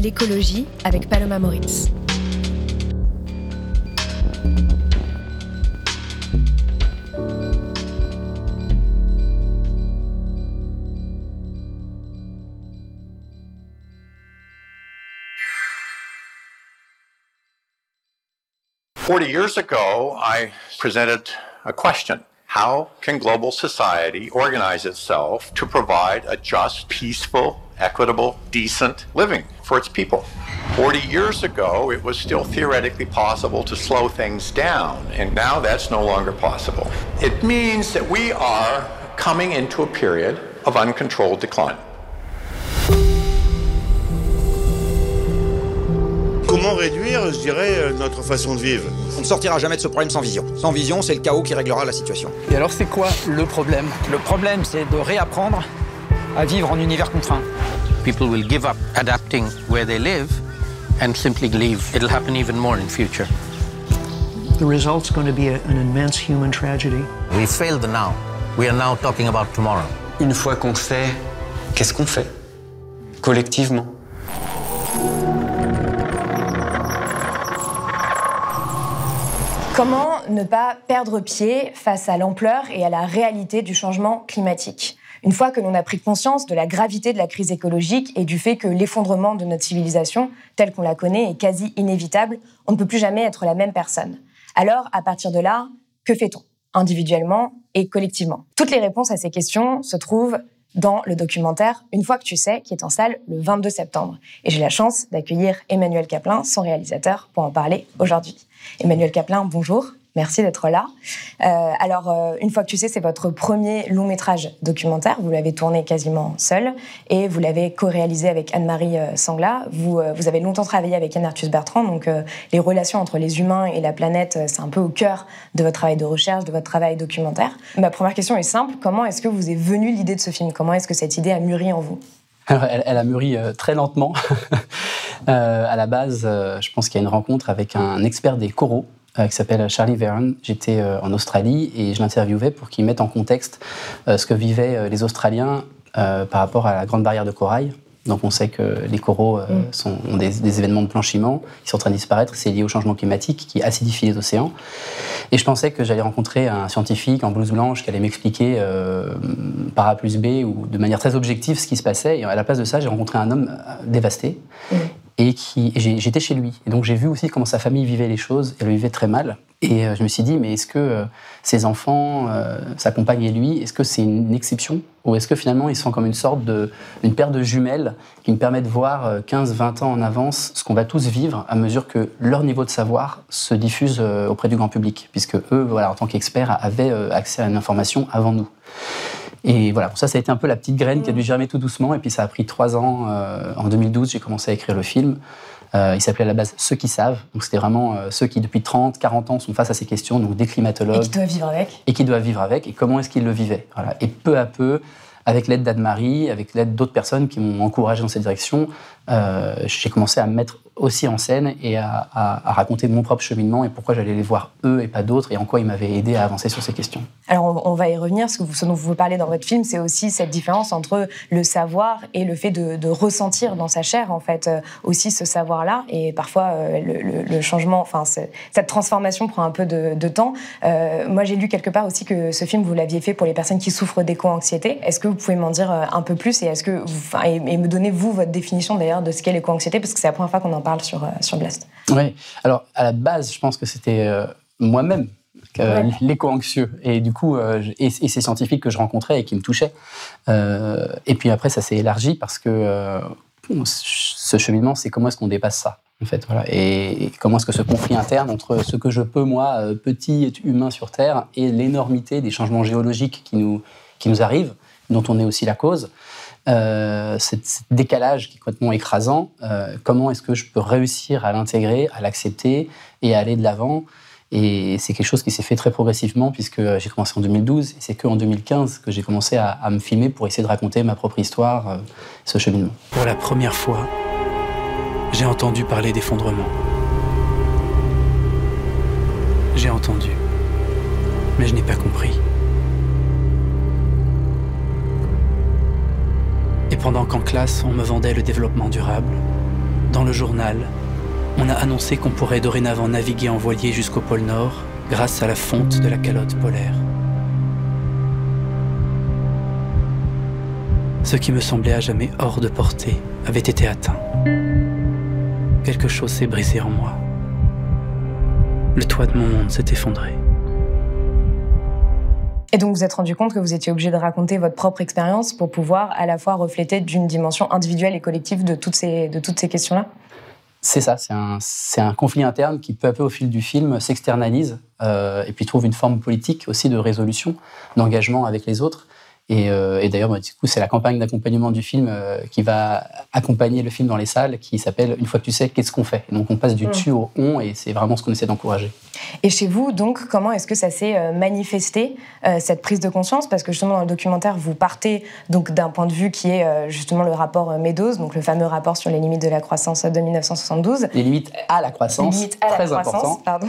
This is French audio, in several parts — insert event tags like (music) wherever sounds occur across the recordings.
l'écologie avec Paloma Moritz. Forty years ago, I presented a question. How can global society organize itself to provide a just, peaceful, equitable, decent living for its people. 40 years ago, it was still theoretically possible to slow things down, and now that's no longer possible. It means that we are coming into a period of uncontrolled decline. Comment réduire, je dirais, euh, notre façon de vivre On ne sortira jamais de ce problème sans vision. Sans vision, c'est le chaos qui réglera la situation. Et alors, c'est quoi le problème Le problème, c'est de réapprendre à vivre en univers contraint. People will give up adapting where they live and simply leave. It'll happen even more in future. The result's going to be a, an immense human tragedy. We failed now. We are now talking about tomorrow. Une fois qu'on sait, qu'est-ce qu'on fait? Collectivement Comment ne pas perdre pied face à l'ampleur et à la réalité du changement climatique? Une fois que l'on a pris conscience de la gravité de la crise écologique et du fait que l'effondrement de notre civilisation, telle qu'on la connaît, est quasi inévitable, on ne peut plus jamais être la même personne. Alors, à partir de là, que fait-on? Individuellement et collectivement Toutes les réponses à ces questions se trouvent dans le documentaire Une fois que tu sais, qui est en salle le 22 septembre. Et j'ai la chance d'accueillir Emmanuel Caplin, son réalisateur, pour en parler aujourd'hui. Emmanuel Caplin, bonjour. Merci d'être là. Euh, alors, euh, une fois que tu sais, c'est votre premier long métrage documentaire. Vous l'avez tourné quasiment seul et vous l'avez co-réalisé avec Anne-Marie euh, Sangla. Vous, avez longtemps travaillé avec Yann Arthus Bertrand, donc les relations entre les humains et la planète, c'est un peu au cœur de votre travail de recherche, de votre travail documentaire. Ma première question est simple comment est-ce que vous est venue l'idée de ce film? Comment est-ce que cette idée a mûri en vous? Elle, a mûri très lentement. (laughs) à la base, je pense qu'il y a une rencontre avec un expert des coraux euh, qui s'appelle Charlie Verne. J'étais euh, en Australie et je l'interviewais pour qu'il mette en contexte euh, ce que vivaient les Australiens par rapport à la Grande Barrière de Corail. Donc on sait que les coraux mm. sont, ont des, événements de blanchiment qui sont en train de disparaître. C'est lié au changement climatique qui acidifie les océans. Et je pensais que j'allais rencontrer un scientifique en blouse blanche qui allait m'expliquer par A plus B ou de manière très objective ce qui se passait. Et à la place de ça, j'ai rencontré un homme dévasté. Mm et qui j'étais chez lui. Et donc j'ai vu aussi comment sa famille vivait les choses. Elle vivait très mal. Et euh, je me suis dit, mais est-ce que euh, ses enfants, euh, sa compagne et lui, est-ce que c'est une exception Ou est-ce que finalement ils sont comme une sorte de, une paire de jumelles qui me permet de voir 15-20 ans en avance ce qu'on va tous vivre à mesure que leur niveau de savoir se diffuse auprès du grand public, puisque eux, voilà, en tant qu'experts, avaient accès à une information avant nous. Et voilà, ça, ça a été un peu la petite graine qui a dû germer tout doucement. Et puis ça a pris trois ans. Euh, en 2012, j'ai commencé à écrire le film. Euh, il s'appelait à la base Ceux qui savent. Donc c'était vraiment euh, ceux qui, depuis 30, 40 ans, sont face à ces questions, donc des climatologues. Et qui doivent vivre avec. Et qui doivent vivre avec. Et comment est-ce qu'ils le vivaient? Voilà. Et peu à peu, avec l'aide d'Anne-Marie, avec l'aide d'autres personnes qui m'ont encouragé dans cette direction, j'ai commencé à mettre aussi en scène et à, raconter mon propre cheminement et pourquoi j'allais les voir eux et pas d'autres et en quoi ils m'avaient aidé à avancer sur ces questions. Alors on, va y revenir. Ce, que vous, dont vous parlez dans votre film, c'est aussi cette différence entre le savoir et le fait de, ressentir dans sa chair en fait euh, aussi ce savoir-là. Et parfois euh, le, changement, enfin cette transformation prend un peu de, temps. Euh, moi j'ai lu quelque part aussi que ce film vous l'aviez fait pour les personnes qui souffrent d'éco-anxiété. Est-ce que vous pouvez m'en dire un peu plus et est-ce que et, me donner vous votre définition d'ailleurs de ce qu'est l'éco-anxiété parce que c'est la première fois qu'on en parle sur, euh, sur Blast Oui, alors à la base, je pense que c'était euh, moi-même l'éco-anxieux. Et du coup, euh, et, ces scientifiques que je rencontrais et qui me touchaient. et puis après, ça s'est élargi parce que ce cheminement, c'est comment est-ce qu'on dépasse ça en fait, voilà. et, comment est-ce que ce conflit interne entre ce que je peux, moi, petit humain sur Terre, et l'énormité des changements géologiques qui nous, qui nous arrivent, dont on est aussi la cause, euh, ce décalage qui est complètement écrasant, euh, comment est-ce que je peux réussir à l'intégrer, à l'accepter et à aller de l'avant? Et c'est quelque chose qui s'est fait très progressivement puisque j'ai commencé en 2012 et c'est qu'en 2015 que j'ai commencé à, me filmer pour essayer de raconter ma propre histoire, euh, ce cheminement. Pour la première fois, j'ai entendu parler d'effondrement. J'ai entendu, mais je n'ai pas compris. Pendant qu'en classe, on me vendait le développement durable, dans le journal, on a annoncé qu'on pourrait dorénavant naviguer en voilier jusqu'au pôle Nord grâce à la fonte de la calotte polaire. Ce qui me semblait à jamais hors de portée avait été atteint. Quelque chose s'est brisé en moi. Le toit de mon monde s'est effondré. Et donc vous êtes rendu compte que vous étiez obligé de raconter votre propre expérience pour pouvoir à la fois refléter d'une dimension individuelle et collective de toutes ces, de toutes ces questions-là? C'est ça, c'est un, un, conflit interne qui peu à peu au fil du film s'externalise euh, et puis trouve une forme politique aussi de résolution, d'engagement avec les autres. Et, euh, et d'ailleurs, bah, du coup, c'est la campagne d'accompagnement du film euh, qui va accompagner le film dans les salles, qui s'appelle Une fois que tu sais, qu'est-ce qu'on fait? Donc on passe du mm. tu au on, et c'est vraiment ce qu'on essaie d'encourager. Et chez vous, donc, comment est-ce que ça s'est euh, manifesté, euh, cette prise de conscience? Parce que justement, dans le documentaire, vous partez donc d'un point de vue qui est euh, justement le rapport Meadows, donc le fameux rapport sur les limites de la croissance de 1972. Les limites à la croissance, les limites à très la croissance, important. Pardon.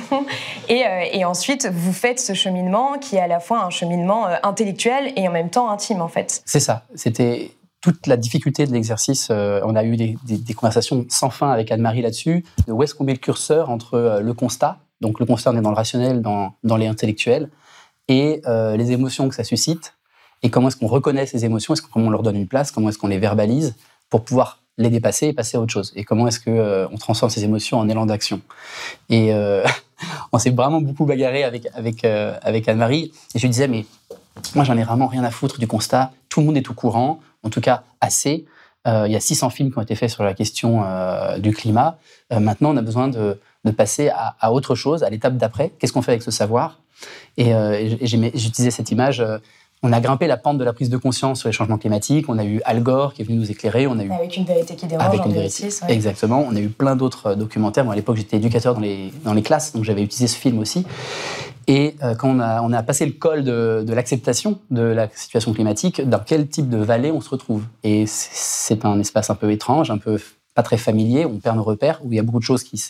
Et, et, ensuite, vous faites ce cheminement qui est à la fois un cheminement intellectuel et en même temps intime, en fait. C'est ça. C'était toute la difficulté de l'exercice. on a eu des, des, des, conversations sans fin avec Anne-Marie là-dessus, de où est-ce qu'on met le curseur entre le constat donc le on est dans le rationnel, dans, les intellectuels, et euh, les émotions que ça suscite, et comment est-ce qu'on reconnaît ces émotions, est-ce qu'on leur donne une place, comment est-ce qu'on les verbalise pour pouvoir les dépasser et passer à autre chose, et comment est-ce qu'on euh, on transforme ces émotions en élan d'action? Et euh, (laughs) on s'est vraiment beaucoup bagarré avec, avec, avec Anne-Marie, et je lui disais, mais moi j'en ai vraiment rien à foutre du constat, tout le monde est au courant, en tout cas assez. Il y a 600 films qui ont été faits sur la question du climat. maintenant, on a besoin de de passer à, autre chose, à l'étape d'après. Qu'est-ce qu'on fait avec ce savoir? Et, euh, j'utilisais cette image. Euh, on a grimpé la pente de la prise de conscience sur les changements climatiques. On a eu Al Gore qui est venu nous éclairer. On a eu avec une vérité qui dérange. Avec une vérité. Exactement. On a eu plein d'autres euh, documentaires. Moi, à l'époque, j'étais éducateur dans les, dans les classes, donc j'avais utilisé ce film aussi. Et quand on a, on a, passé le col de, de l'acceptation de la situation climatique, dans quel type de vallée on se retrouve? Et c'est un espace un peu étrange, un peu pas très familier, on perd nos repères, où il y a beaucoup de choses qui,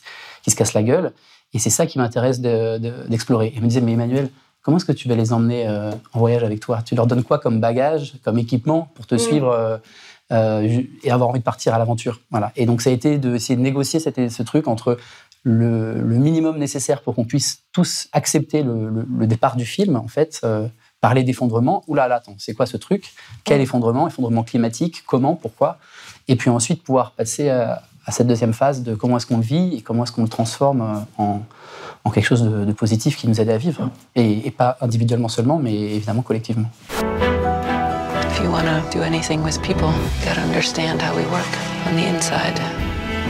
qui se cassent la gueule. Et c'est ça qui m'intéresse d'explorer. De, il me disait, mais Emmanuel, comment est-ce que tu vas les emmener euh, en voyage avec toi? Tu leur donnes quoi comme bagage, comme équipement pour te suivre euh, euh, et avoir envie de partir à l'aventure? Voilà. Et donc ça a été d'essayer de, négocier ce truc entre le, minimum nécessaire pour qu'on puisse tous accepter le, départ du film, en fait, parler d'effondrement. Oula, là, attends, c'est quoi ce truc? Quel effondrement? Effondrement climatique? Comment? Pourquoi? Et puis ensuite pouvoir passer à, à cette deuxième phase de comment est-ce qu'on le vit et comment est-ce qu'on le transforme euh, en, en, quelque chose de, de, positif qui nous aide à vivre. Et, et, pas individuellement seulement, mais évidemment collectivement. If you want to do anything with people, you got to understand how we work on the inside.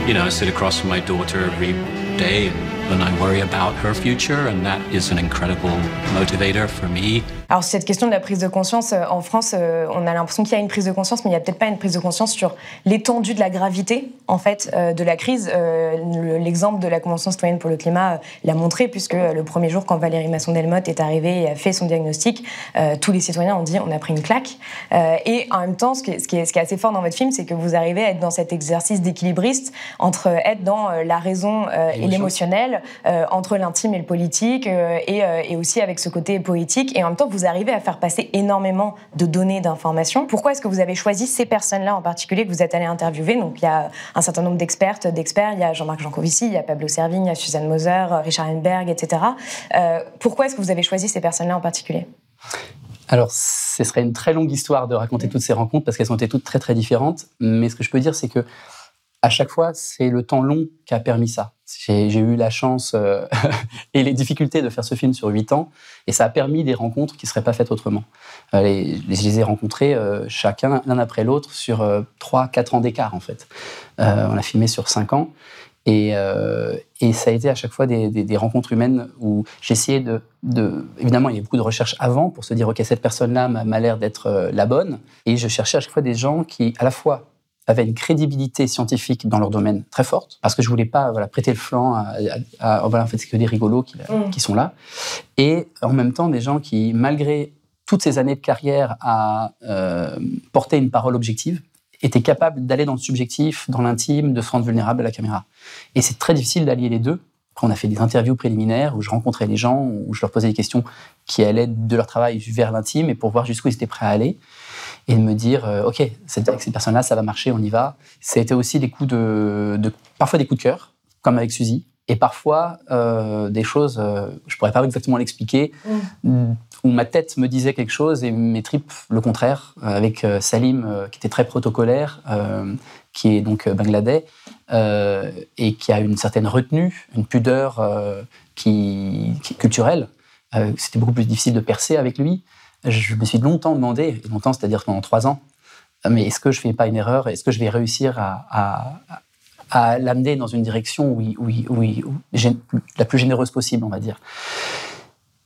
You know, I sit across from my daughter every day and I worry about her future and that is an incredible motivator for me. Alors cette question de la prise de conscience, euh, en France, euh, on a l'impression qu'il y a une prise de conscience, mais il n'y a peut-être pas une prise de conscience sur l'étendue de la gravité, en fait, euh, de la crise. L'exemple de la Convention citoyenne pour le climat l'a montré, puisque le premier jour, quand Valérie Masson-Delmotte est arrivée et a fait son diagnostic, tous les citoyens ont dit on a pris une claque. Et en même temps, ce qui est assez fort dans votre film, c'est que vous arrivez à être dans cet exercice d'équilibriste entre être dans la raison et l'émotionnel, entre l'intime et le politique, et, et aussi avec ce côté poétique. Et en même temps, vous arrivez à faire passer énormément de données, d'informations. Pourquoi est-ce que vous avez choisi ces personnes-là en particulier que vous êtes allé interviewer? Donc il y a un certain nombre d'expertes, d'experts. Il y a Jean-Marc Jancovici, il y a Pablo Servigne, il y a Suzanne Moser, Richard Henberg, etc. Euh, pourquoi est-ce que vous avez choisi ces personnes-là en particulier? Alors, ce serait une très longue histoire de raconter toutes ces rencontres parce qu'elles ont été toutes très très différentes. Mais ce que je peux dire, c'est que à chaque fois, c'est le temps long qui a permis ça. J'ai eu la chance euh, (laughs) et les difficultés de faire ce film sur huit ans, et ça a permis des rencontres qui ne seraient pas faites autrement. Euh, je les ai rencontrés euh, chacun l'un après l'autre sur trois, quatre ans d'écart en fait. on a filmé sur cinq ans, Et, ça a été à chaque fois des, rencontres humaines où j'essayais de, de, Évidemment, il y a beaucoup de recherches avant pour se dire, OK, cette personne-là m'a l'air d'être la bonne. Et je cherchais à chaque fois des gens qui, à la fois, avaient une crédibilité scientifique dans leur domaine très forte, parce que je voulais pas voilà, prêter le flanc à, à, voilà, en fait, c'est que des rigolos qui, mm. qui, sont là, et en même temps des gens qui, malgré toutes ces années de carrière à euh, porter une parole objective, étaient capables d'aller dans le subjectif, dans l'intime, de se rendre vulnérable à la caméra. Et c'est très difficile d'allier les deux. Après, on a fait des interviews préliminaires où je rencontrais les gens, où je leur posais des questions qui allaient de leur travail vers l'intime et pour voir jusqu'où ils étaient prêts à aller et de me dire, euh, OK, avec ces personnes-là, ça va marcher, on y va. Ça a été aussi des coups de, parfois des coups de cœur, comme avec Suzy, et parfois euh, des choses, euh, je pourrais pas exactement l'expliquer, mm. où ma tête me disait quelque chose et mes tripes le contraire, avec Salim, qui était très protocolaire, qui est donc bangladais, et qui a une certaine retenue, une pudeur qui, qui, culturelle. C'était beaucoup plus difficile de percer avec lui je me suis longtemps demandé, longtemps, c'est-à-dire pendant trois ans, mais est-ce que je ne fais pas une erreur Est-ce que je vais réussir à, à, l'amener dans une direction où, où, la plus généreuse possible, on va dire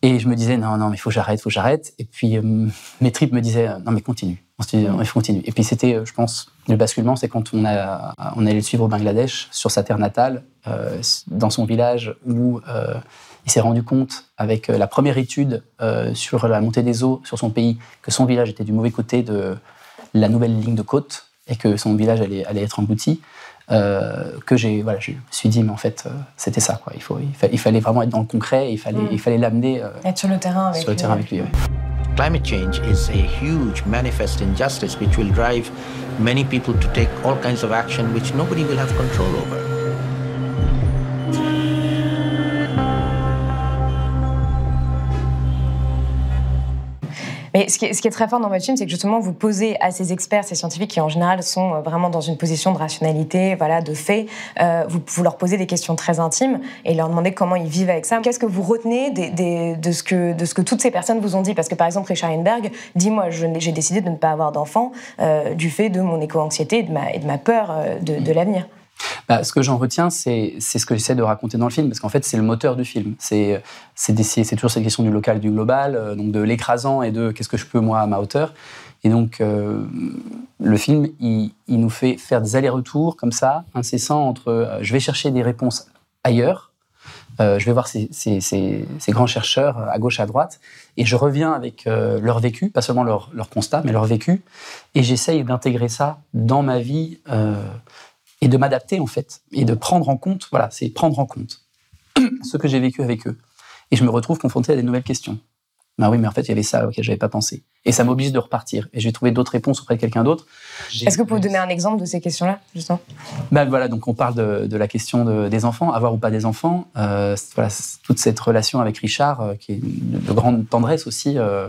Et je me disais, non, non, mais il faut que j'arrête, il faut que j'arrête. Et puis euh, mes tripes me disaient, non, mais continue. Il faut continuer. Et puis c'était, euh, je pense, le basculement, c'est quand on, a, on allait le suivre au Bangladesh, sur sa terre natale, euh, dans son village où il s'est rendu compte, avec euh, la première étude euh, sur la montée des eaux sur son pays, que son village était du mauvais côté de la nouvelle ligne de côte et que son village allait, allait être englouti. Euh, que j'ai, voilà, je me suis dit, mais en fait, c'était ça. Quoi. Il, faut, il, fallait vraiment être dans le concret, il fallait, mm. il fallait l'amener être sur le terrain avec, sur le terrain avec lui. Climate change is a huge manifest injustice which will drive many people to take all kinds of action which nobody will have control over. Mais ce qui, est, très fort dans votre film, c'est que justement, vous posez à ces experts, ces scientifiques qui en général sont euh, vraiment dans une position de rationalité, voilà, de fait, euh, vous, vous, leur posez des questions très intimes et leur demandez comment ils vivent avec ça. Qu'est-ce que vous retenez de, ce que, de ce que toutes ces personnes vous ont dit? Parce que par exemple, Richard Heinberg dit Moi, j'ai décidé de ne pas avoir d'enfant euh, du fait de mon éco-anxiété et, de ma, et de ma peur de, de l'avenir. Bah, ce que j'en retiens, c'est ce que j'essaie de raconter dans le film, parce qu'en fait, c'est le moteur du film. C'est toujours cette question du local, du global, euh, donc de l'écrasant et de qu'est-ce que je peux, moi, à ma hauteur. Et donc, euh, le film, il, nous fait faire des allers-retours comme ça, incessants, entre euh, je vais chercher des réponses ailleurs, je vais voir ces, ces, ces, grands chercheurs à gauche, à droite, et je reviens avec leur vécu, pas seulement leur, leur, constat, mais leur vécu, et j'essaye d'intégrer ça dans ma vie et de m'adapter en fait et de prendre en compte. Voilà, c'est prendre en compte (clears throat) ce que j'ai vécu avec eux. Et je me retrouve confronté à des nouvelles questions. Ben oui, mais en fait, il y avait ça auquel j'avais pas pensé. Et ça m'oblige de repartir. Et je vais trouver d'autres réponses auprès de quelqu'un d'autre. Est-ce que vous pouvez donner un exemple de ces questions-là, justement? Ben voilà, donc on parle de, la question des enfants, avoir ou pas des enfants. Euh, voilà, toute cette relation avec Richard, euh, qui est de, grande tendresse aussi, euh,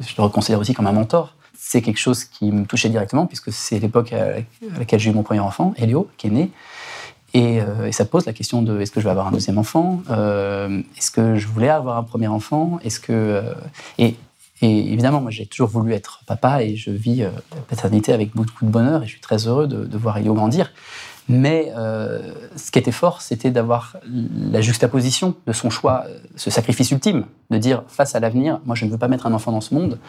je le considère aussi comme un mentor c'est quelque chose qui me touchait directement, puisque c'est l'époque à laquelle j'ai eu mon premier enfant, Elio, qui est né. Et, euh, ça pose la question de est-ce que je vais avoir un deuxième enfant? Euh, Est-ce que je voulais avoir un premier enfant? Est-ce que euh, et, évidemment, moi, j'ai toujours voulu être papa et je vis la paternité avec beaucoup de bonheur et je suis très heureux de, de voir Elio grandir. Mais euh, ce qui était fort, c'était d'avoir la juxtaposition de son choix, ce sacrifice ultime, de dire face à l'avenir, moi je ne veux pas mettre un enfant dans ce monde,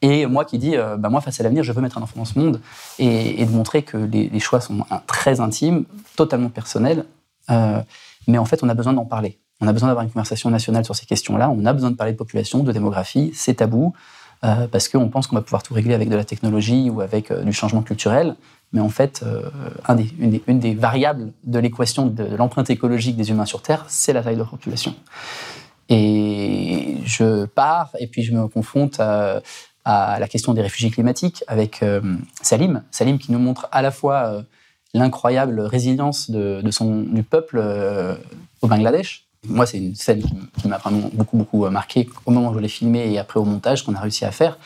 et moi qui dis, euh, bah, moi face à l'avenir, je veux mettre un enfant dans ce monde, et, de montrer que les, choix sont très intimes, totalement personnels, euh, mais en fait on a besoin d'en parler. On a besoin d'avoir une conversation nationale sur ces questions-là, on a besoin de parler de population, de démographie, c'est tabou, parce qu'on pense qu'on va pouvoir tout régler avec de la technologie ou avec du changement culturel. Mais en fait, euh, une, des, variables de l'équation de, l'empreinte écologique des humains sur Terre, c'est la taille de la population. Et je pars et puis je me confronte à, la question des réfugiés climatiques avec euh, Salim. Salim qui nous montre à la fois euh, l'incroyable résilience de, son, du peuple au Bangladesh. Moi, c'est une scène qui, m'a vraiment beaucoup, beaucoup marqué au moment où je l'ai filmé et après au montage qu'on a réussi à faire.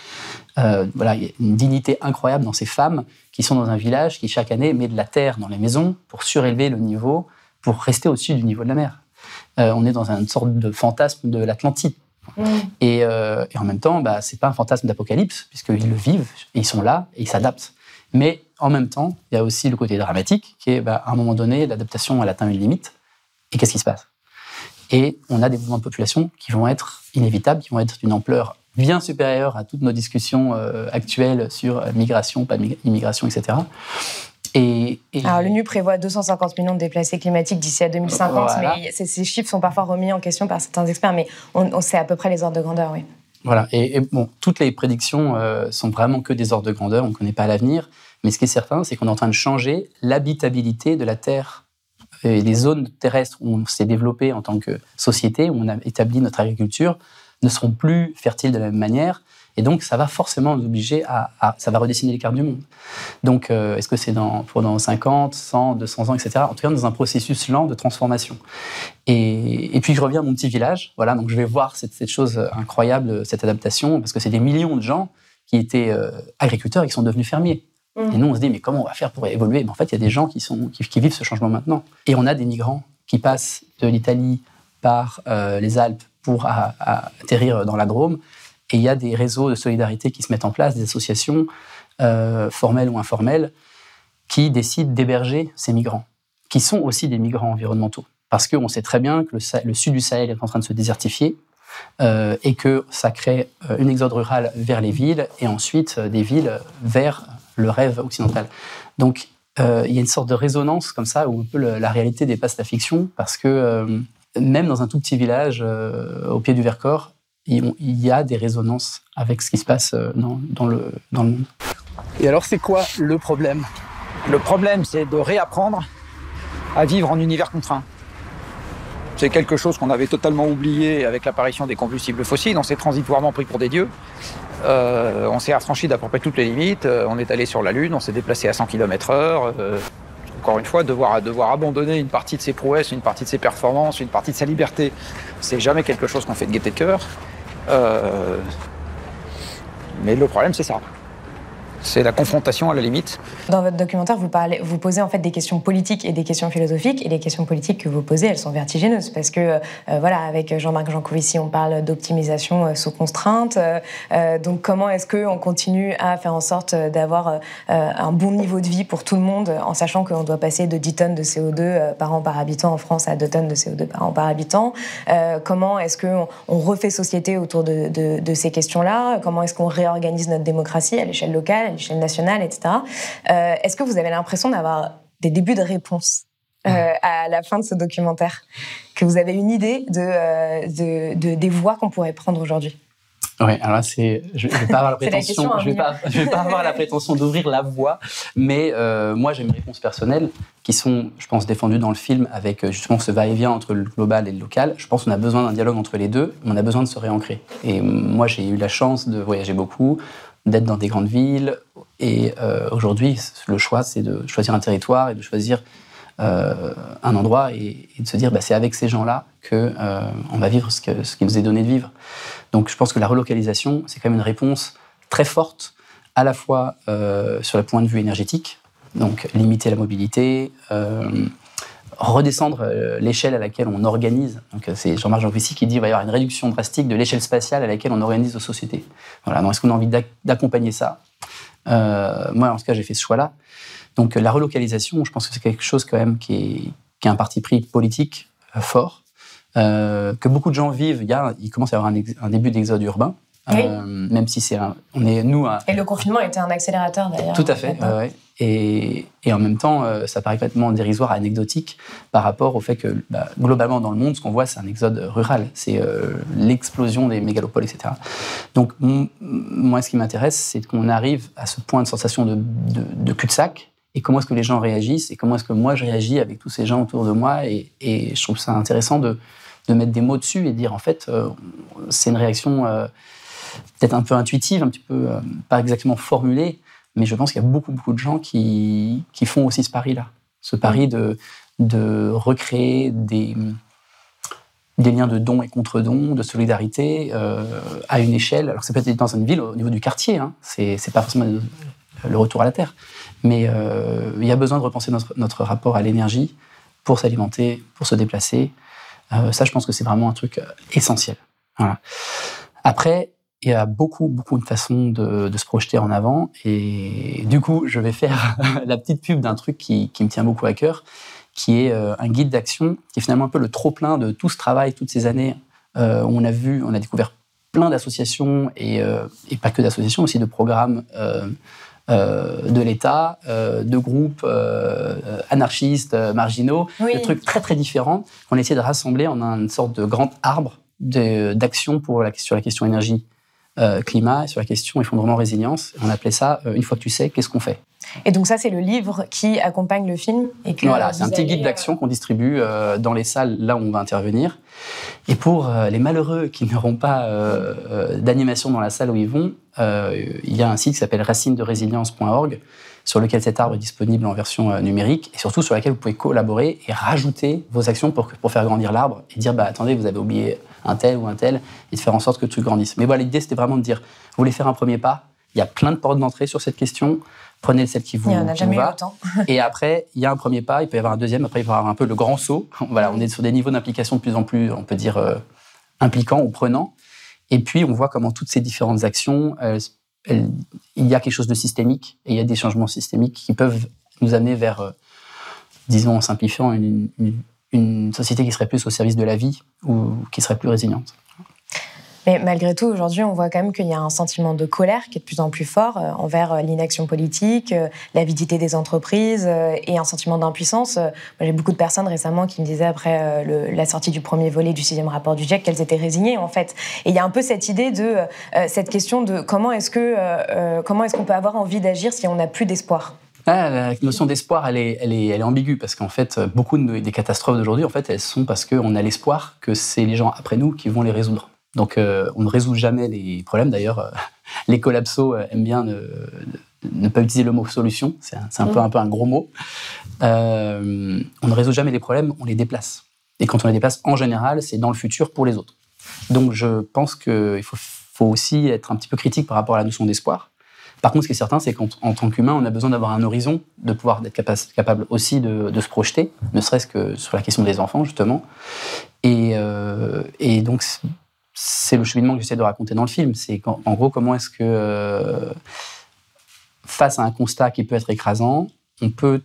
voilà, il y a une dignité incroyable dans ces femmes qui sont dans un village qui, chaque année, met de la terre dans les maisons pour surélever le niveau, pour rester au-dessus du niveau de la mer. Euh, on est dans une sorte de fantasme de l'Atlantide. Mm. Euh, et, en même temps, bah, c'est pas un fantasme d'apocalypse, puisqu'ils le vivent, et ils sont là, et ils s'adaptent. Mais en même temps, il y a aussi le côté dramatique, qui est, bah, à un moment donné, l'adaptation, elle atteint une limite. Et qu'est-ce qui se passe? Et on a des mouvements de population qui vont être inévitables, qui vont être d'une ampleur bien supérieure à toutes nos discussions euh, actuelles sur migration, pas immigration, etc. Et, Alors l'ONU prévoit 250 millions de déplacés climatiques d'ici à 2050, mais ces, chiffres sont parfois remis en question par certains experts, mais on, sait à peu près les ordres de grandeur, oui. Voilà, et, bon, toutes les prédictions euh, sont vraiment que des ordres de grandeur, on ne connaît pas l'avenir, mais ce qui est certain, c'est qu'on est en train de changer l'habitabilité de la Terre et les zones terrestres où on s'est développé en tant que société, où on a établi notre agriculture, ne seront plus fertiles de la même manière. Et donc, ça va forcément nous obliger à, ça va redessiner les cartes du monde. Donc, euh, est-ce que c'est dans, pour dans 50, 100, 200 ans, etc. En tout cas, dans un processus lent de transformation. Et, puis, je reviens à mon petit village. Voilà, donc je vais voir cette, chose incroyable, cette adaptation, parce que c'est des millions de gens qui étaient euh, agriculteurs et qui sont devenus fermiers. Mmh. Et nous, on se dit, mais comment on va faire pour évoluer? Mais En fait, il y a des gens qui, sont, qui, vivent ce changement maintenant. Et on a des migrants qui passent de l'Italie par euh, les Alpes pour atterrir dans la Drôme et il y a des réseaux de solidarité qui se mettent en place, des associations euh, formelles ou informelles, qui décident d'héberger ces migrants, qui sont aussi des migrants environnementaux. Parce qu'on sait très bien que le, sud du Sahel est en train de se désertifier euh, et que ça crée euh, une exode rurale vers les villes et ensuite des villes vers le rêve occidental. Donc il y a une sorte de résonance comme ça où un peu la réalité dépasse la fiction parce que même dans un tout petit village au pied du Vercors, il y a des résonances avec ce qui se passe euh, dans, le, monde. Et alors, c'est quoi le problème? Le problème, c'est de réapprendre à vivre en univers contraint. C'est quelque chose qu'on avait totalement oublié avec l'apparition des combustibles fossiles. On s'est transitoirement pris pour des dieux. Euh, on s'est affranchi d'à peu près toutes les limites. Euh, on est allé sur la Lune, on s'est déplacé à 100 km/h. Encore une fois, devoir, abandonner une partie de ses prouesses, une partie de ses performances, une partie de sa liberté, c'est jamais quelque chose qu'on fait de gaieté de cœur. Euh, mais le problème, c'est ça. C'est la confrontation à la limite. Dans votre documentaire, vous, parlez, vous posez en fait des questions politiques et des questions philosophiques. Et les questions politiques que vous posez, elles sont vertigineuses. Parce que, euh, voilà, avec Jean-Marc Jancovici, on parle d'optimisation euh, sous contrainte. Euh, donc, comment est-ce qu'on continue à faire en sorte d'avoir un bon niveau de vie pour tout le monde, en sachant qu'on doit passer de 10 tonnes de CO2 par an par habitant en France à 2 tonnes de CO2 par an par habitant Comment est-ce qu'on on refait société autour de, de ces questions-là Comment est-ce qu'on réorganise notre démocratie à l'échelle locale l'échelle nationale, etc. Euh, est-ce que vous avez l'impression d'avoir des débuts de réponse euh, à la fin de ce documentaire? Que vous avez une idée de, euh, de, des voies qu'on pourrait prendre aujourd'hui? Oui, alors c'est, je, ne vais pas avoir la (laughs) prétention, je vais pas, je vais pas avoir la prétention d'ouvrir la voie, mais moi j'ai mes réponses personnelles qui sont, je pense, défendues dans le film avec justement ce va-et-vient entre le global et le local. Je pense qu'on a besoin d'un dialogue entre les deux, on a besoin de se réancrer. Et moi j'ai eu la chance de voyager beaucoup, d'être dans des grandes villes. Et euh, aujourd'hui, le choix, c'est de choisir un territoire et de choisir euh, un endroit et, de se dire, bah, c'est avec ces gens-là qu'on euh, on va vivre ce, que, qui nous est donné de vivre. Donc je pense que la relocalisation, c'est quand même une réponse très forte, à la fois sur le point de vue énergétique, donc limiter la mobilité, redescendre l'échelle à laquelle on organise. Donc, c'est Jean-Marc Jancovici qui dit qu'il va y avoir une réduction drastique de l'échelle spatiale à laquelle on organise nos sociétés. Voilà. Donc, est-ce qu'on a envie d'accompagner ça? Euh, Moi, en tout cas, j'ai fait ce choix-là. Donc, la relocalisation, je pense que c'est quelque chose quand même qui est, qui un parti pris politique fort, que beaucoup de gens vivent. Il, y a, il commence à y avoir un, début d'exode urbain. Même si c'est on est nous. Et le confinement était un accélérateur d'ailleurs. Tout à fait. Et, en même temps, euh, ça paraît complètement dérisoire, anecdotique, par rapport au fait que bah, globalement dans le monde, ce qu'on voit, c'est un exode rural, c'est euh, l'explosion des mégalopoles, etc. Donc moi, ce qui m'intéresse, c'est qu'on arrive à ce point de sensation de, cul-de-sac, et comment est-ce que les gens réagissent, et comment est-ce que moi je réagis avec tous ces gens autour de moi, et, je trouve ça intéressant de, mettre des mots dessus et dire en fait, euh, c'est une réaction peut-être un peu intuitive, un petit peu pas exactement formulée, mais je pense qu'il y a beaucoup, beaucoup de gens qui, qui font aussi ce pari-là. Ce pari de, de recréer des, des liens de dons et contre-dons, de solidarité euh, à une échelle. Alors, c'est peut-être dans une ville, au niveau du quartier, hein, c'est pas forcément le retour à la terre. Mais euh, il y a besoin de repenser notre, notre rapport à l'énergie pour s'alimenter, pour se déplacer. Euh, ça, je pense que c'est vraiment un truc essentiel. Après, il y a beaucoup, beaucoup de façons de, se projeter en avant. Et du coup, je vais faire (laughs) la petite pub d'un truc qui, me tient beaucoup à cœur, qui est euh, un guide d'action, qui est finalement un peu le trop-plein de tout ce travail, toutes ces années euh, où on a vu, on a découvert plein d'associations, et, euh, pas que d'associations, aussi de programmes de l'État, de groupes anarchistes, marginaux, des trucs très, très différents qu'on a essayé de rassembler en une sorte de grand arbre d'action pour la, sur la question énergie euh, climat, sur la question effondrement résilience. On appelait ça euh, Une fois que tu sais, qu'est-ce qu'on fait Et donc ça, c'est le livre qui accompagne le film et que Voilà, c'est un petit guide d'action qu'on distribue euh, dans les salles là où on va intervenir. Et pour les malheureux qui (laughs) n'auront pas d'animation dans la salle où ils vont, il y a un site qui s'appelle racinederesilience.org sur lequel cet arbre est disponible en version numérique et surtout sur lequel vous pouvez collaborer et rajouter vos actions pour, pour faire grandir l'arbre et dire bah attendez vous avez oublié un tel ou un tel, et de faire en sorte que le truc grandisse. Mais voilà, l'idée, c'était vraiment de dire, vous voulez faire un premier pas, il y a plein de portes d'entrée sur cette question, prenez celle qui vous, il y en a jamais va. et après, il y a un premier pas, il peut y avoir un deuxième, après il va y avoir un peu le grand saut. (laughs) Voilà, on est sur des niveaux d'implication de plus en plus, on peut dire, euh, impliquants ou prenants. Et puis, on voit comment toutes ces différentes actions, il y a quelque chose de systémique, et il y a des changements systémiques qui peuvent nous amener vers, euh, disons en simplifiant, une, une société qui serait plus au service de la vie ou qui serait plus résiliente. Mais malgré tout, aujourd'hui, on voit quand même qu'il y a un sentiment de colère qui est de plus en plus fort euh, envers euh, l'inaction politique, euh, l'avidité des entreprises et un sentiment d'impuissance. J'ai beaucoup de personnes récemment qui me disaient après la sortie du premier volet du sixième rapport du GIEC qu'elles étaient résignées en fait. Et il y a un peu cette idée de cette question de comment est-ce que comment est-ce qu'on peut avoir envie d'agir si on n'a plus d'espoir? Ah, la notion d'espoir, elle est, elle, est, elle est ambiguë parce qu'en fait, beaucoup des catastrophes d'aujourd'hui, en fait, elles sont parce qu'on a l'espoir que c'est les gens après nous qui vont les résoudre. Donc, euh, on ne résout jamais les problèmes. D'ailleurs, euh, (laughs) les collapsos euh, aiment bien ne, pas utiliser le mot solution. C'est un, peu, un peu un gros mot. on ne résout jamais les problèmes, on les déplace. Et quand on les déplace, en général, c'est dans le futur pour les autres. Donc, je pense qu'il faut, faut aussi être un petit peu critique par rapport à la notion d'espoir. Par contre, ce qui est certain, c'est qu'en tant qu'humain, on a besoin d'avoir un horizon, de pouvoir être capable aussi de, se projeter, ne serait-ce que sur la question des enfants, justement. Et, euh, donc, c'est le cheminement que j'essaie de raconter dans le film. C'est en gros, comment est-ce que, euh, face à un constat qui peut être écrasant, on peut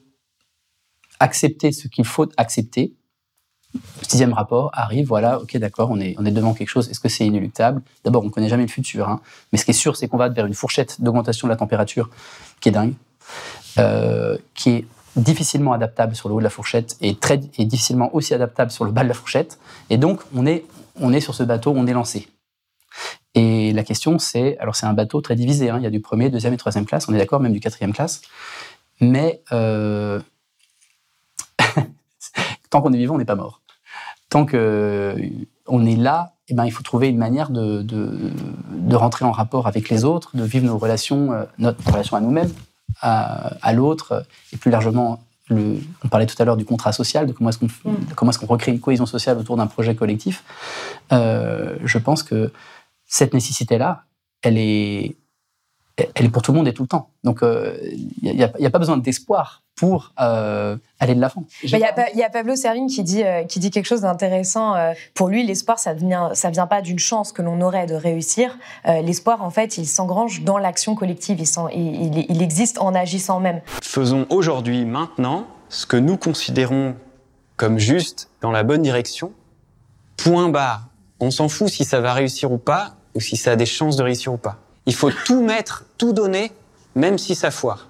accepter ce qu'il faut accepter, le sixième rapport arrive, voilà, ok, d'accord, on est, on est devant quelque chose. Est-ce que c'est inéluctable? D'abord, on ne connaît jamais le futur, hein, mais ce qui est sûr, c'est qu'on va vers une fourchette d'augmentation de la température qui est dingue, euh, qui est difficilement adaptable sur le haut de la fourchette et, très, difficilement aussi adaptable sur le bas de la fourchette. Et donc, on est, on est sur ce bateau, on est lancé. Et la question, c'est, alors c'est un bateau très divisé, hein, il y a du premier, deuxième et troisième classe, on est d'accord, même du quatrième classe, mais euh, (laughs) tant qu'on est vivant, on n'est pas mort tant qu'on euh, est là, eh ben, il faut trouver une manière de, de, rentrer en rapport avec les autres, de vivre nos relations, euh, notre relation à nous-mêmes, à, l'autre, et plus largement, le, on parlait tout à l'heure du contrat social, de comment est-ce qu'on mm. comment est-ce qu'on recrée une cohésion sociale autour d'un projet collectif. Euh, je pense que cette nécessité-là, elle est, elle est pour tout le monde et tout le temps. Donc, il n'y a, a, pas besoin d'espoir pour euh, aller de l'avant. Il y, a Pablo Servigne qui dit, euh, qui dit quelque chose d'intéressant. Euh, pour lui, l'espoir, ça ne vient, ça vient pas d'une chance que l'on aurait de réussir. l'espoir, en fait, il s'engrange dans l'action collective. Il, il, il, existe en agissant même. Faisons aujourd'hui, maintenant, ce que nous considérons comme juste dans la bonne direction. Point barre. On s'en fout si ça va réussir ou pas, ou si ça a des chances de réussir ou pas. Il faut tout mettre, tout donner, même si ça foire.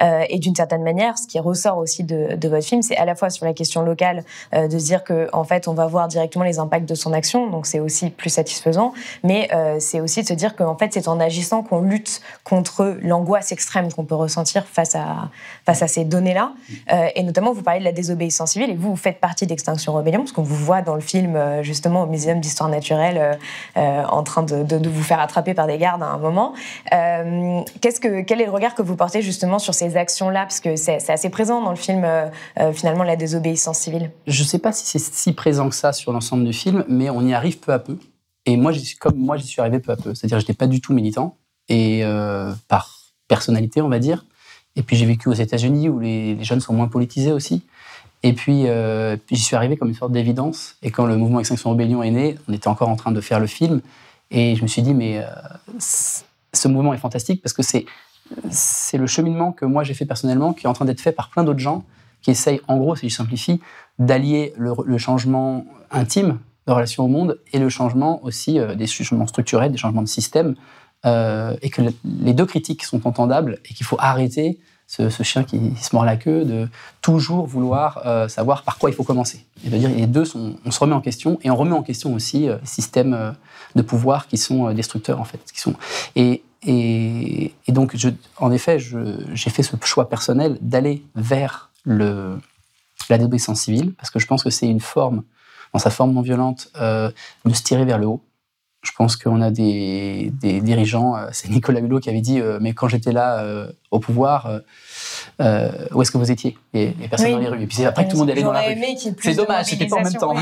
Euh, et d'une certaine manière, ce qui ressort aussi de, votre film, c'est à la fois sur la question locale, euh, de se dire que en fait, on va voir directement les impacts de son action, donc c'est aussi plus satisfaisant. Mais euh, c'est aussi de se dire qu'en fait, c'est en agissant qu'on lutte contre l'angoisse extrême qu'on peut ressentir face à face à ces données-là. et notamment, vous parlez de la désobéissance civile, et vous, vous faites partie d'Extinction Rebellion, parce qu'on vous voit dans le film justement au Muséum d'histoire naturelle en train de, vous faire attraper par des gardes à un moment. quel est le regard que vous portez justement sur ces actions-là Parce que c'est assez présent dans le film, euh, euh, finalement, la désobéissance civile. Je ne sais pas si c'est si présent que ça sur l'ensemble du film, mais on y arrive peu à peu. Et moi, comme moi, j'y suis arrivé peu à peu. C'est-à-dire, je n'étais pas du tout militant, et euh, par personnalité, on va dire. Et puis, j'ai vécu aux États-Unis où les, jeunes sont moins politisés aussi. Et puis, j'y suis arrivé comme une sorte d'évidence. Et quand le mouvement Extinction Rebellion est né, on était encore en train de faire le film. Et je me suis dit, mais ce mouvement est fantastique parce que c'est c'est le cheminement que moi j'ai fait personnellement, qui est en train d'être fait par plein d'autres gens qui essayent, en gros, si je simplifie, d'allier le, changement intime de relation au monde et le changement aussi des changements structurels, des changements de système, et que les deux critiques sont entendables et qu'il faut arrêter ce, chien qui se mord la queue, de toujours vouloir euh, savoir par quoi il faut commencer. Et de dire, les deux, sont, on se remet en question, et on remet en question aussi euh, les systèmes euh, de pouvoir qui sont destructeurs, en fait. Qui sont... et, donc, en effet, j'ai fait ce choix personnel d'aller vers le, la désobéissance civile, parce que je pense que c'est une forme, dans sa forme non violente, de se tirer vers le haut. Je pense qu'on a des, des dirigeants, c'est Nicolas Hulot qui avait dit, mais quand j'étais là au pouvoir, euh, où est-ce que vous étiez et, personne dans les rues. Et puis après, tout le monde allait dans la rue. C'est dommage, c'était pas (laughs) en même temps.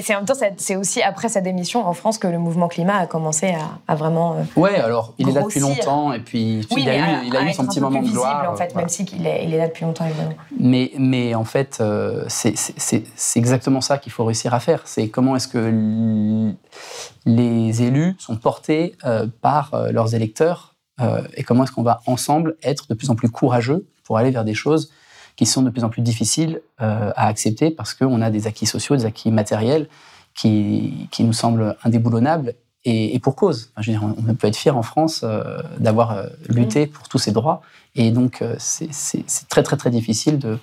c'est en même temps, c'est aussi après sa démission en France que le mouvement climat a commencé à, vraiment. Euh, ouais, alors il est là depuis longtemps et puis il, a eu, il a eu son petit moment de gloire. En fait, même si il est, il est, là depuis longtemps évidemment. Mais, mais en fait, euh, c'est exactement ça qu'il faut réussir à faire. C'est comment est-ce que les élus sont portés par leurs électeurs et comment est-ce qu'on va ensemble être de plus en plus courageux pour aller vers des choses qui sont de plus en plus difficiles euh, à accepter parce qu'on a des acquis sociaux, des acquis matériels qui, qui nous semblent indéboulonnables et, pour cause. je veux dire, on peut être fier en France euh, d'avoir euh, lutté pour tous ces droits. Et donc, c'est très, très, très difficile de.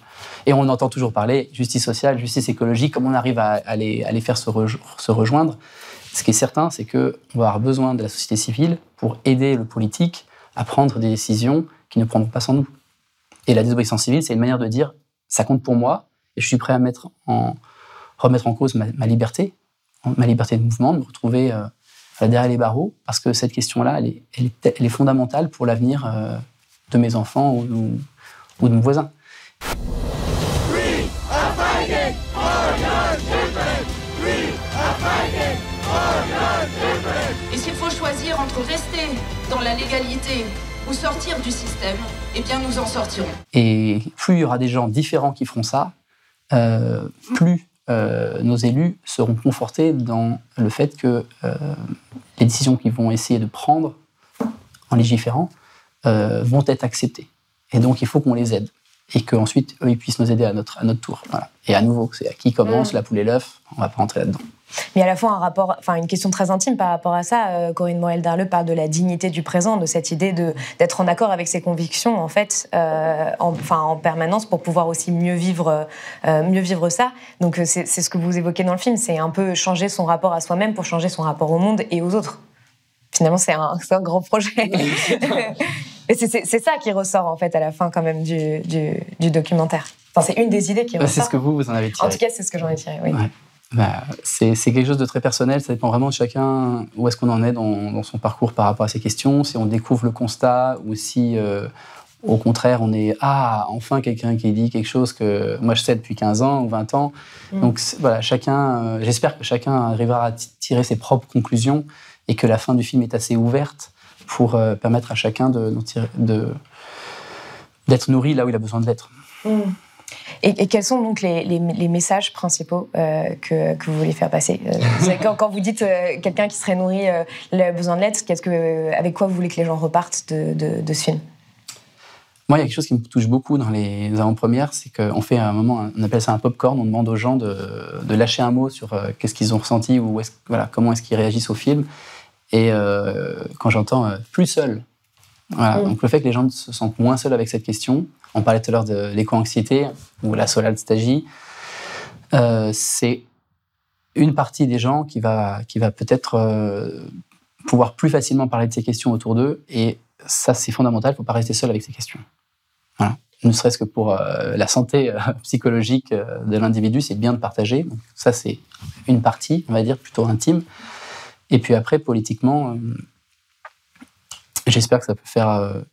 Et on entend toujours parler justice sociale, justice écologique, comment on arrive à, à, les, à les, faire se, se, rejoindre. Ce qui est certain, c'est qu'on va avoir besoin de la société civile pour aider le politique à prendre des décisions qui ne prendront pas sans nous. Et la désobéissance civile, c'est une manière de dire ça compte pour moi et je suis prêt à mettre en, remettre en cause ma, liberté, ma liberté de mouvement, de me retrouver euh, derrière les barreaux, parce que cette question-là, elle est, elle, est, fondamentale pour l'avenir euh, de mes enfants ou, ou, de mon voisin. Entre rester dans la légalité ou sortir du système, eh bien nous en sortirons. Et plus il y aura des gens différents qui feront ça, euh, plus euh, nos élus seront confortés dans le fait que euh, les décisions qu'ils vont essayer de prendre en légiférant vont être acceptées. Et donc il faut qu'on les aide et qu'ensuite eux ils puissent nous aider à notre, à notre tour. Et à nouveau, c'est à qui commence, mm. la poule et l'œuf, on va pas rentrer là-dedans. Mais à la fois un rapport, enfin une question très intime par rapport à ça. Euh, Corinne Morel Darleux parle de la dignité du présent, de cette idée de d'être en accord avec ses convictions en fait, euh, en, enfin en permanence pour pouvoir aussi mieux vivre, euh, mieux vivre ça. Donc c'est ce que vous évoquez dans le film, c'est un peu changer son rapport à soi-même pour changer son rapport au monde et aux autres. Finalement, c'est un, un grand projet. (laughs) et c'est ça qui ressort en fait à la fin quand même du, du, du documentaire. Enfin, c'est une des idées qui ressort. C'est ce que vous vous en avez tiré. En tout cas, c'est ce que j'en ai tiré. Oui. Bah, c'est quelque chose de très personnel, ça dépend vraiment de chacun où est-ce qu'on en est dans, son parcours par rapport à ces questions, si on découvre le constat ou si euh, au contraire on est ah enfin quelqu'un qui dit quelque chose que moi je sais depuis 15 ans ou 20 ans. Mm. Donc voilà, chacun euh, j'espère que chacun arrivera à tirer ses propres conclusions et que la fin du film est assez ouverte pour euh, permettre à chacun de d'être nourri là où il a besoin de l'être. Mm. Et, quels sont donc les, messages principaux euh, que, vous voulez faire passer? Euh, quand, vous dites euh, quelqu'un qui serait nourri le besoin de l'aide, qu'est-ce que, avec quoi vous voulez que les gens repartent de, ce film? Moi, il y a quelque chose qui me touche beaucoup dans les avant-premières, c'est qu'on fait un moment, on appelle ça un pop-corn, on demande aux gens de, lâcher un mot sur qu'est-ce qu'ils ont ressenti ou voilà, comment est-ce qu'ils réagissent au film. Et quand j'entends plus seul, voilà, mm. donc le fait que les gens se sentent moins seuls avec cette question, on parlait tout à l'heure de l'éco-anxiété ou la solalstagie. Euh, c'est une partie des gens qui va, qui va peut-être euh, pouvoir plus facilement parler de ces questions autour d'eux. Et ça, c'est fondamental. Il ne faut pas rester seul avec ces questions. Voilà. Ne serait-ce que pour euh, la santé (laughs) psychologique de l'individu, c'est bien de partager. Donc, ça, c'est une partie, on va dire, plutôt intime. Et puis après, politiquement, j'espère que ça peut faire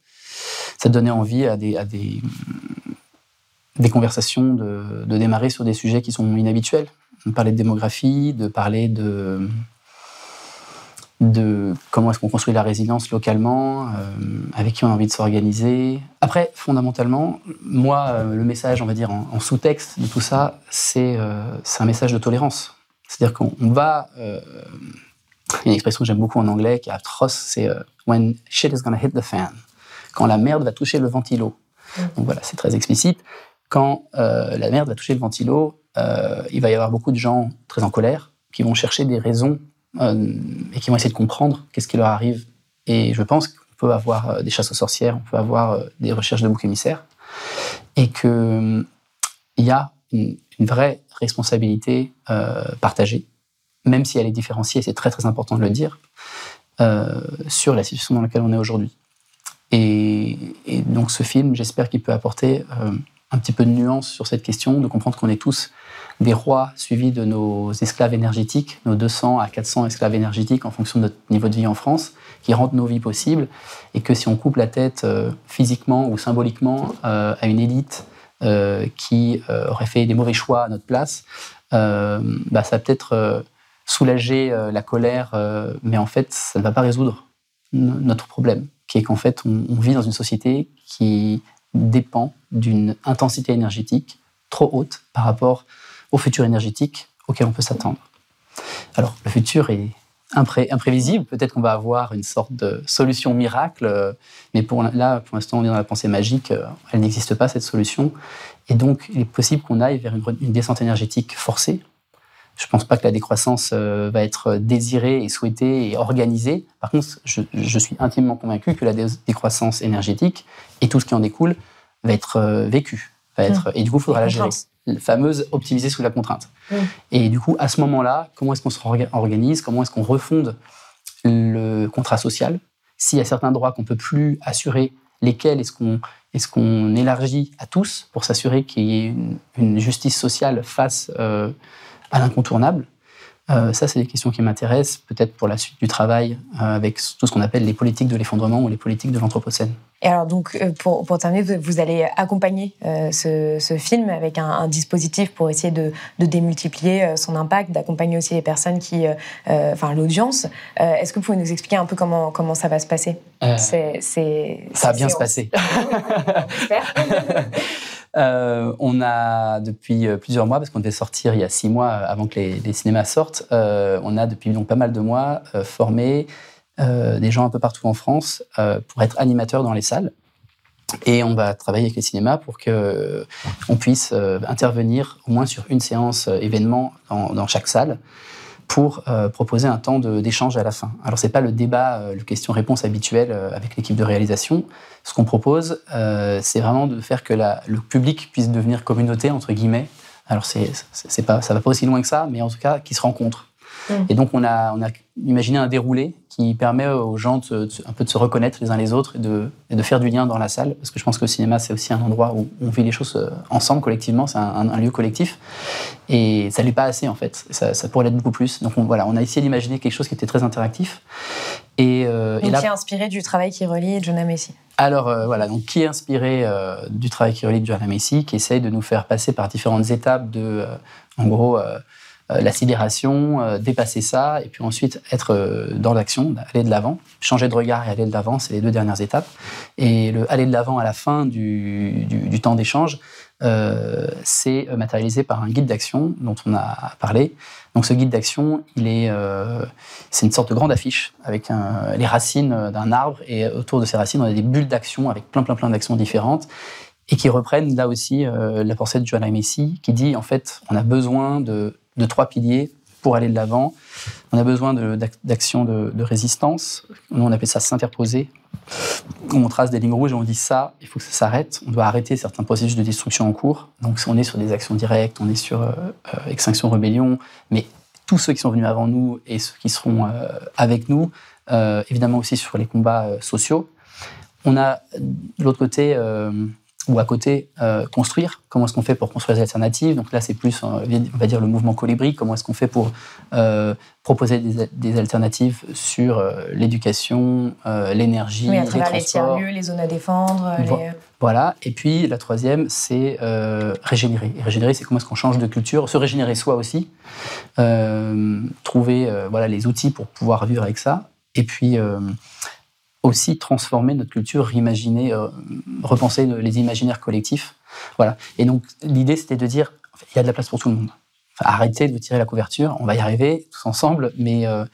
ça donnait envie à des, à des, des conversations de, de, démarrer sur des sujets qui sont inhabituels. De parler de démographie, de parler de, de comment est-ce qu'on construit la résilience localement, euh, avec qui on a envie de s'organiser. Après, fondamentalement, moi, euh, le message, on va dire, en, sous-texte de tout ça, c'est euh, un message de tolérance. C'est-à-dire qu'on va une expression que j'aime beaucoup en anglais, qui est atroce, c'est When shit is gonna hit the fan. Quand la merde va toucher le ventilo. Donc voilà, c'est très explicite. Quand la merde va toucher le ventilo, il va y avoir beaucoup de gens très en colère qui vont chercher des raisons et qui vont essayer de comprendre qu'est-ce qui leur arrive. Et je pense qu'on peut avoir des chasses aux sorcières, on peut avoir des recherches de boucs émissaires, et qu'il y a une, vraie responsabilité partagée même si elle est différenciée, c'est très très important de le dire, euh, sur la situation dans laquelle on est aujourd'hui. Et, donc ce film, j'espère qu'il peut apporter euh, un petit peu de nuance sur cette question, de comprendre qu'on est tous des rois suivis de nos esclaves énergétiques, nos 200 à 400 esclaves énergétiques en fonction de notre niveau de vie en France, qui rendent nos vies possibles, et que si on coupe la tête euh, physiquement ou symboliquement à une élite qui aurait fait des mauvais choix à notre place, bah, ça peut-être soulager euh, la colère, euh, mais en fait, ça ne va pas résoudre notre problème, qui est qu'en fait, on, vit dans une société qui dépend d'une intensité énergétique trop haute par rapport au futur énergétique auquel on peut s'attendre. Alors, le futur est imprévisible. Peut-être qu'on va avoir une sorte de solution miracle, euh, mais pour là, pour l'instant, on est dans la pensée magique. Elle n'existe pas cette solution, et donc il est possible qu'on aille vers une descente énergétique forcée, je ne pense pas que la décroissance euh, va être désirée et souhaitée et organisée. Par contre, je, suis intimement convaincu que la décroissance énergétique et tout ce qui en découle va être euh, vécu. Va être, mmh. Et du coup, il faudra la gérer. La fameuse optimiser sous la contrainte. Mmh. Et du coup, à ce moment-là, comment est-ce qu'on se organise Comment est-ce qu'on refonde le contrat social? S'il y a certains droits qu'on ne peut plus assurer, lesquels est-ce qu'on est qu'on élargit à tous pour s'assurer qu'il y ait une, justice sociale face euh, à l'incontournable. Euh, ça, c'est des questions qui m'intéressent, peut-être pour la suite du travail, euh, avec tout ce qu'on appelle les politiques de l'effondrement ou les politiques de l'anthropocène. Et alors, donc, euh, pour, pour terminer, vous, allez accompagner ce, ce, film avec un, dispositif pour essayer de, de démultiplier son impact, d'accompagner aussi les personnes qui. enfin, l'audience. Est-ce que vous pouvez nous expliquer un peu comment, comment ça va se passer? Ça va bien se passer. (laughs) (laughs) Euh, on a depuis euh, plusieurs mois, parce qu'on devait sortir il y a six mois euh, avant que les, cinémas sortent, on a depuis donc pas mal de mois formé des gens un peu partout en France pour être animateurs dans les salles. Et on va travailler avec les cinémas pour qu'on puisse intervenir au moins sur une séance événement dans chaque salle pour euh, proposer un temps d'échange à la fin. Alors c'est pas le débat, euh, le question-réponse habituel euh, avec l'équipe de réalisation. Ce qu'on propose, c'est vraiment de faire que le public puisse devenir communauté entre guillemets. Alors c'est, pas, ça va pas aussi loin que ça, mais en tout cas qui se rencontrent. Et donc on a, on a imaginé un déroulé qui permet aux gens de, un peu de se reconnaître les uns les autres et de, de, faire du lien dans la salle. Parce que je pense que le cinéma, c'est aussi un endroit où on vit les choses euh, ensemble, collectivement. C'est un, lieu collectif. Et ça n'est pas assez, en fait. Ça, pourrait l'être beaucoup plus. Donc on, voilà, on a essayé d'imaginer quelque chose qui était très interactif. Et, euh, et là, qui est inspiré du travail qui relie Jonah Messi. Alors euh, voilà, donc qui est inspiré du travail qui relie Jonah Messi, qui essaye de nous faire passer par différentes étapes de, en gros, la sidération, euh, dépasser ça, et puis ensuite être euh, dans l'action, aller de l'avant, changer de regard et aller de l'avant, c'est les deux dernières étapes. Et le aller de l'avant à la fin du, du, temps d'échange, euh, c'est matérialisé par un guide d'action dont on a parlé. Donc ce guide d'action, il est, euh, c'est une sorte de grande affiche avec les racines d'un arbre et autour de ces racines, on a des bulles d'action avec plein plein plein d'actions différentes et qui reprennent là aussi euh, la pensée de Joanna Messi qui dit en fait on a besoin de de trois piliers pour aller de l'avant. On a besoin d'actions de, résistance. Nous, on appelle ça s'interposer. On trace des lignes rouges on dit ça, il faut que ça s'arrête. On doit arrêter certains processus de destruction en cours. Donc, on est sur des actions directes, on est sur euh, euh, extinction, rébellion, mais tous ceux qui sont venus avant nous et ceux qui seront euh, avec nous, évidemment aussi sur les combats sociaux. On a de l'autre côté ou à côté euh, construire. Comment est-ce qu'on fait pour construire des alternatives? Donc là, c'est plus, euh, on va dire, le mouvement colibri. Comment est-ce qu'on fait pour euh, proposer des, alternatives sur l'éducation, l'énergie, oui, à travers les, tiers-lieux, les zones à défendre. Voilà. Et puis la troisième, c'est régénérer. Et régénérer, c'est comment est-ce qu'on change de culture, se régénérer soi aussi, trouver voilà les outils pour pouvoir vivre avec ça. Et puis aussi transformer notre culture, imaginer, euh, repenser les imaginaires collectifs. Voilà. Et donc, l'idée, c'était de dire, il y a de la place pour tout le monde. arrêtez de tirer la couverture, on va y arriver tous ensemble, mais euh,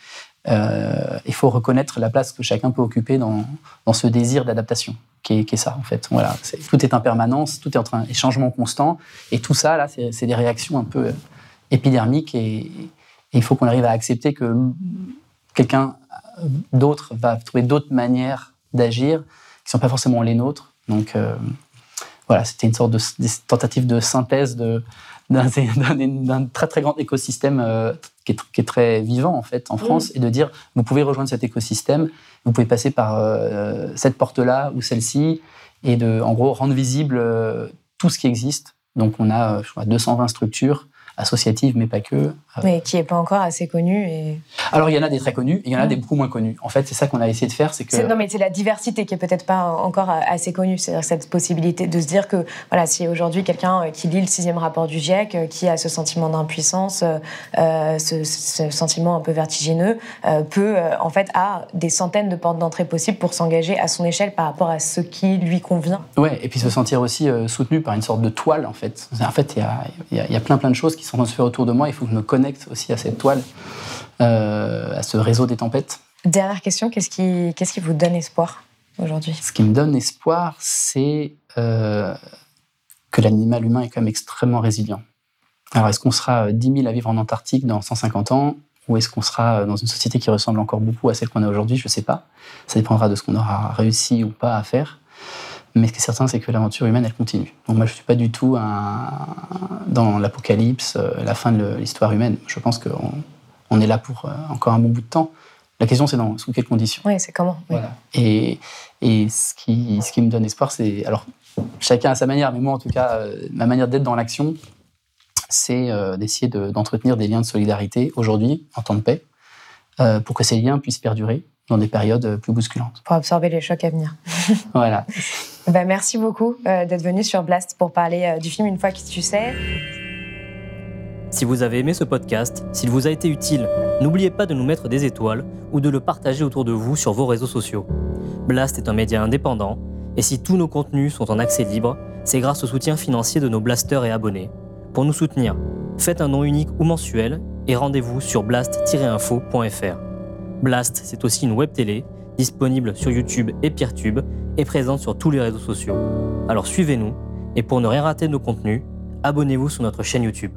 euh, il faut reconnaître la place que chacun peut occuper dans, dans ce désir d'adaptation, qui est, est, ça en fait. Voilà, tout est en permanence, tout est en train, et changement constant, et tout ça là, c'est des réactions un peu épidermiques, et, et il faut qu'on arrive à accepter que quelqu'un d'autre va trouver d'autres manières d'agir qui sont pas forcément les nôtres. Donc euh, voilà, c'était une sorte de tentative de synthèse de (laughs) d'un très très grand écosystème euh, qui, est, qui, est, très vivant en fait en France et de dire vous pouvez rejoindre cet écosystème, vous pouvez passer par euh, cette porte-là ou celle-ci et de en gros rendre visible euh, tout ce qui existe. Donc on a je crois, 220 structures associative, mais pas que. Mais qui n'est pas encore assez connue. Et... Alors, il y en a des très connus et il y en a des beaucoup moins connus. En fait, c'est ça qu'on a essayé de faire. c'est que Non, mais c'est la diversité qui est peut-être pas encore assez connue. C'est-à-dire cette possibilité de se dire que, voilà, si aujourd'hui quelqu'un euh, qui lit le sixième rapport du GIEC, euh, qui a ce sentiment d'impuissance, euh, ce, ce, sentiment un peu vertigineux, euh, peut, en fait, a des centaines de portes d'entrée possibles pour s'engager à son échelle par rapport à ce qui lui convient. Ouais, et puis se sentir aussi soutenu par une sorte de toile, en fait. En fait, il y a, y, a, y a plein plein de choses qui sont en train de se faire autour de moi. Il faut que je me connecte aussi à cette toile, euh, à ce réseau des tempêtes. Dernière question, qu'est-ce qui, qu'est-ce qui vous donne espoir aujourd'hui? Ce qui me donne espoir, c'est euh, que l'animal humain est quand même extrêmement résilient. Alors, est-ce qu'on sera 10 000 à vivre en Antarctique dans 150 ans? Ou est-ce qu'on sera dans une société qui ressemble encore beaucoup à celle qu'on a aujourd'hui? Je ne sais pas. Ça dépendra de ce qu'on aura réussi ou pas à faire. Mais ce qui est certain, c'est que l'aventure humaine, elle continue. Donc moi, je ne suis pas du tout un... dans l'apocalypse, euh, la fin de l'histoire humaine. Je pense qu'on on est là pour euh, encore un bon bout de temps. La question, c'est dans sous quelles conditions. Oui, c'est comment. Oui. Voilà. Et, et ce, qui, ce qui me donne espoir, c'est... Alors, chacun à sa manière, mais moi, en tout cas, euh, ma manière d'être dans l'action, c'est d'essayer d'entretenir des liens de solidarité aujourd'hui, en temps de paix, pour que ces liens puissent perdurer dans des périodes plus bousculantes. Pour absorber les chocs à venir. voilà. (laughs) Ben, merci beaucoup euh, d'être venu sur Blast pour parler euh, du film Une fois que tu sais. Si vous avez aimé ce podcast, s'il vous a été utile, n'oubliez pas de nous mettre des étoiles ou de le partager autour de vous sur vos réseaux sociaux. Blast est un média indépendant, et si tous nos contenus sont en accès libre, c'est grâce au soutien financier de nos blasters et abonnés. Pour nous soutenir, faites un nom unique ou mensuel et rendez-vous sur blast-info.fr. Blast, c'est aussi une web télé disponible sur YouTube et Peertube et présente sur tous les réseaux sociaux. Alors suivez-nous et pour ne rien rater de nos contenus, abonnez-vous sur notre chaîne YouTube.